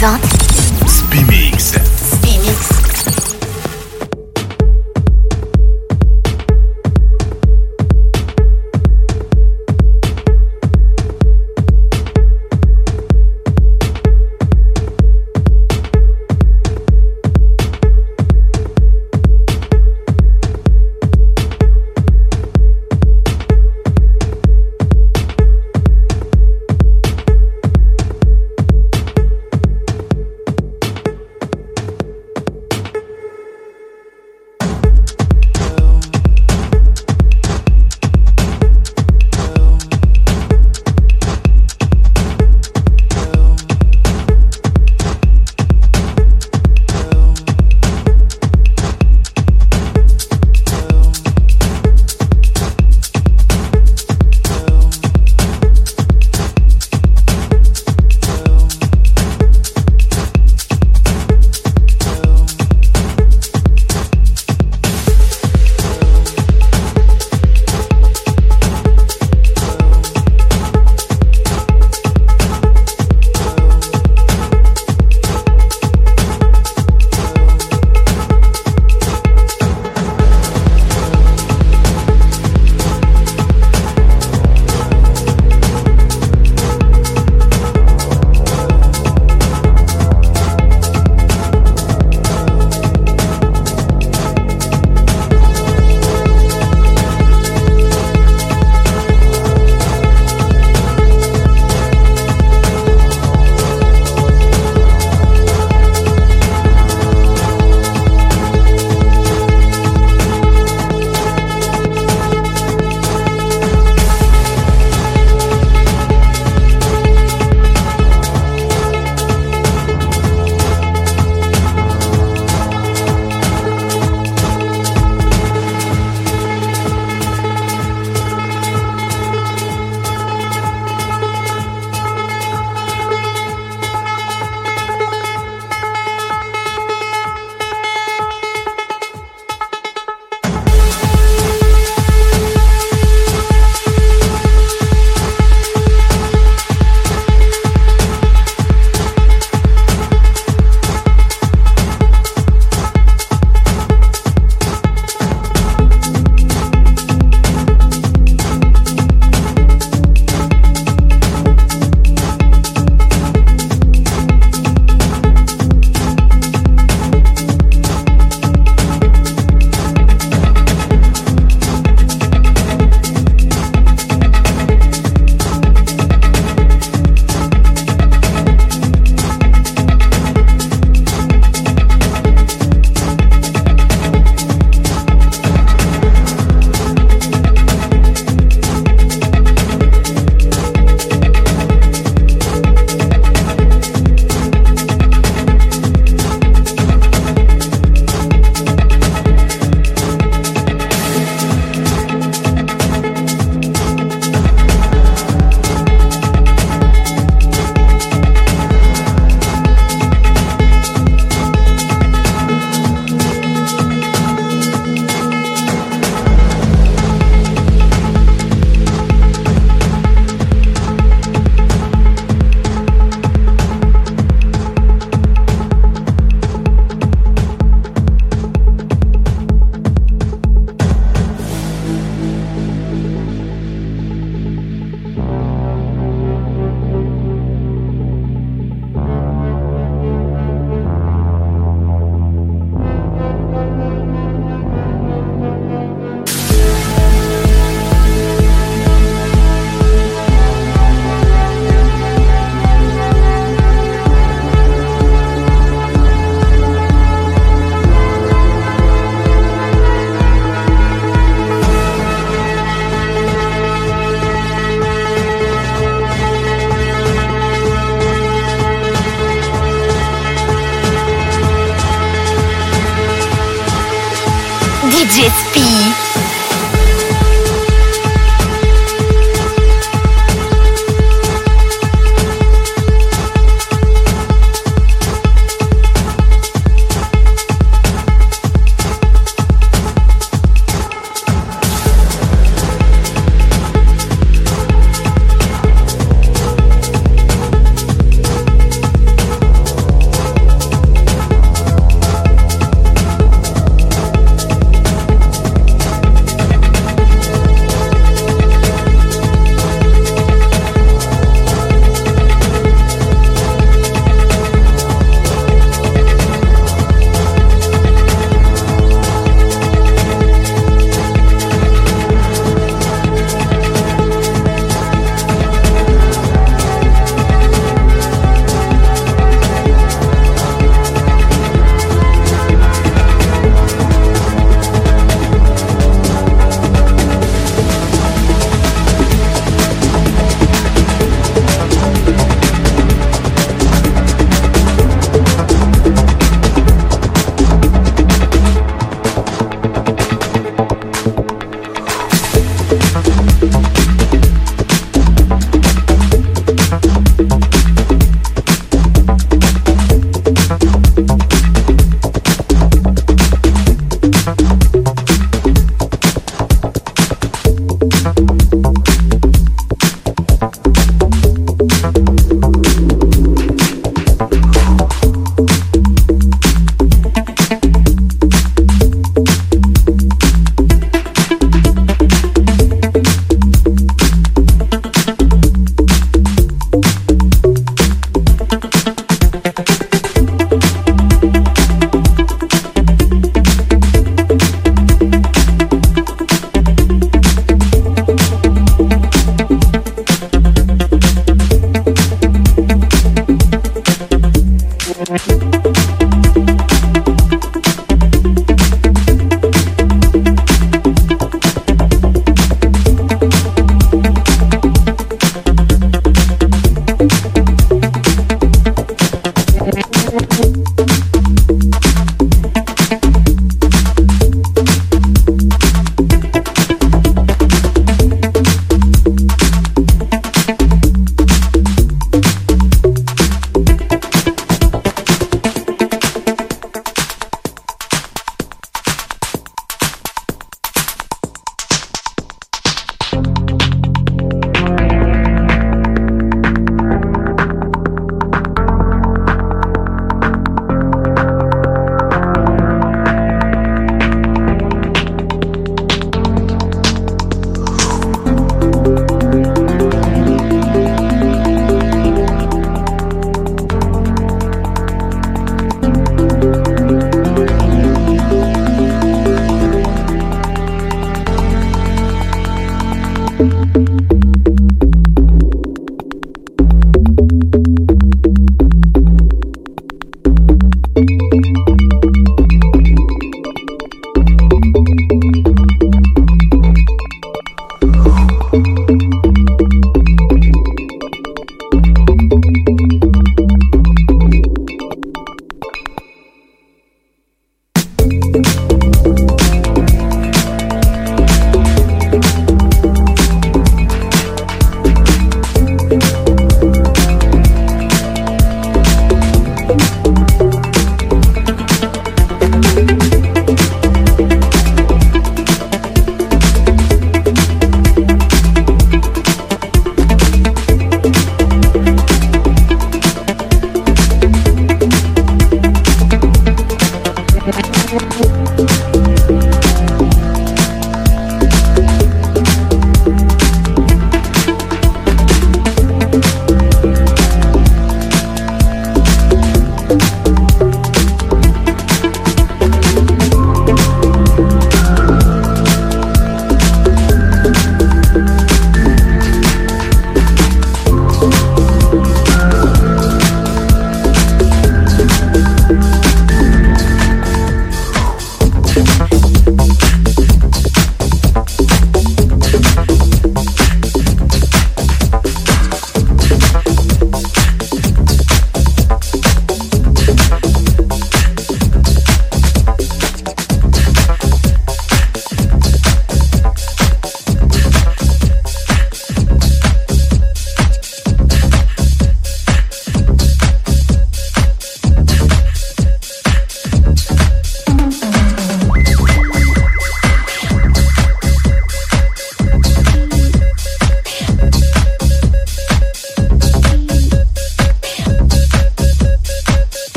présente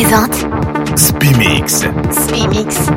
présente Spimix. Spimix.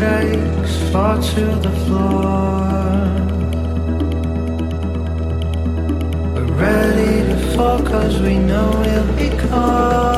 shakes fall to the floor. We're ready to fall cause we know we'll be caught.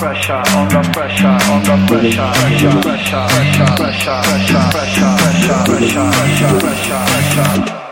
pressure, under pressure, under pressure, pressure, pressure, pressure, pressure, pressure, pressure, pressure, pressure, pressure, pressure, pressure.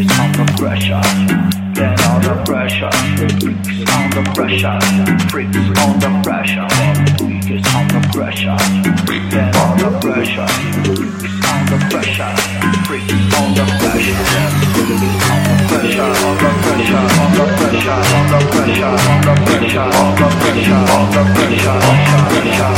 It's under pressure. Get under pressure. Freaks under pressure. Freaks under pressure. Weak is under pressure. Get under pressure. Freaks under pressure. Freaks under pressure. Freaks under pressure. Under pressure. Under pressure. Under pressure. Under pressure. Under pressure. Under pressure. Under pressure.